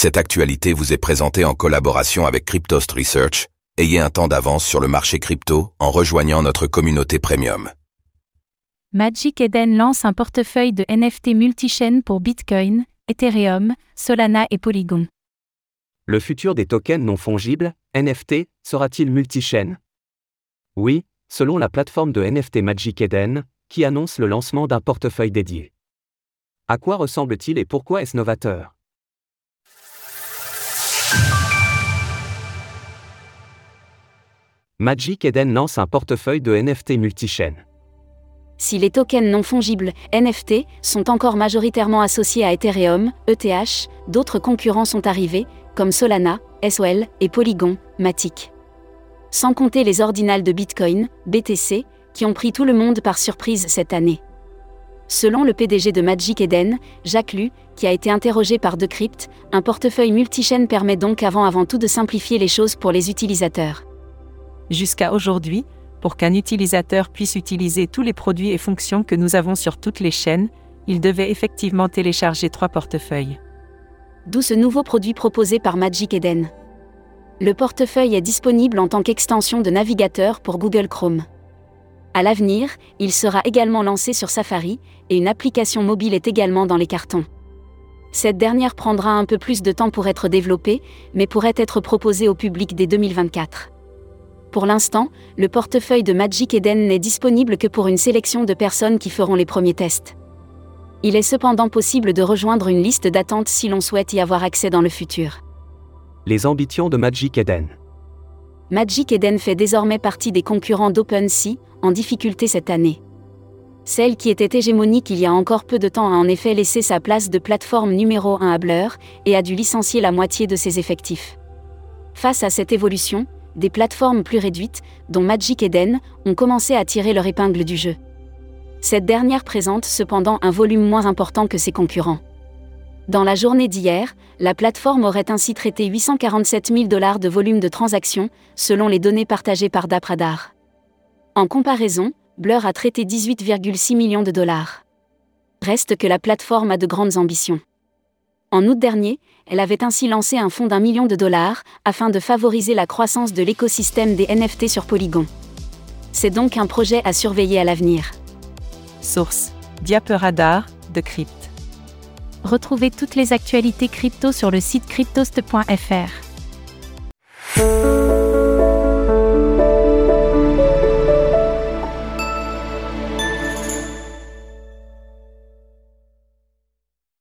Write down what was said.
Cette actualité vous est présentée en collaboration avec Cryptost Research. Ayez un temps d'avance sur le marché crypto en rejoignant notre communauté premium. Magic Eden lance un portefeuille de NFT multichain pour Bitcoin, Ethereum, Solana et Polygon. Le futur des tokens non fongibles, NFT, sera-t-il multichain? Oui, selon la plateforme de NFT Magic Eden, qui annonce le lancement d'un portefeuille dédié. À quoi ressemble-t-il et pourquoi est-ce novateur? Magic Eden lance un portefeuille de NFT multichain. Si les tokens non fongibles, NFT, sont encore majoritairement associés à Ethereum, ETH, d'autres concurrents sont arrivés, comme Solana, SOL et Polygon, Matic. Sans compter les ordinals de Bitcoin, BTC, qui ont pris tout le monde par surprise cette année. Selon le PDG de Magic Eden, Jacques Lu, qui a été interrogé par Decrypt, un portefeuille multichain permet donc avant avant tout de simplifier les choses pour les utilisateurs. Jusqu'à aujourd'hui, pour qu'un utilisateur puisse utiliser tous les produits et fonctions que nous avons sur toutes les chaînes, il devait effectivement télécharger trois portefeuilles. D'où ce nouveau produit proposé par Magic Eden. Le portefeuille est disponible en tant qu'extension de navigateur pour Google Chrome. À l'avenir, il sera également lancé sur Safari, et une application mobile est également dans les cartons. Cette dernière prendra un peu plus de temps pour être développée, mais pourrait être proposée au public dès 2024. Pour l'instant, le portefeuille de Magic Eden n'est disponible que pour une sélection de personnes qui feront les premiers tests. Il est cependant possible de rejoindre une liste d'attente si l'on souhaite y avoir accès dans le futur. Les ambitions de Magic Eden. Magic Eden fait désormais partie des concurrents d'OpenSea, en difficulté cette année. Celle qui était hégémonique il y a encore peu de temps a en effet laissé sa place de plateforme numéro 1 à Blur, et a dû licencier la moitié de ses effectifs. Face à cette évolution, des plateformes plus réduites, dont Magic Eden, ont commencé à tirer leur épingle du jeu. Cette dernière présente cependant un volume moins important que ses concurrents. Dans la journée d'hier, la plateforme aurait ainsi traité 847 000 dollars de volume de transactions, selon les données partagées par Dapradar. En comparaison, Blur a traité 18,6 millions de dollars. Reste que la plateforme a de grandes ambitions. En août dernier, elle avait ainsi lancé un fonds d'un million de dollars, afin de favoriser la croissance de l'écosystème des NFT sur Polygon. C'est donc un projet à surveiller à l'avenir. Source Diaperadar, de Crypt. Retrouvez toutes les actualités crypto sur le site cryptost.fr.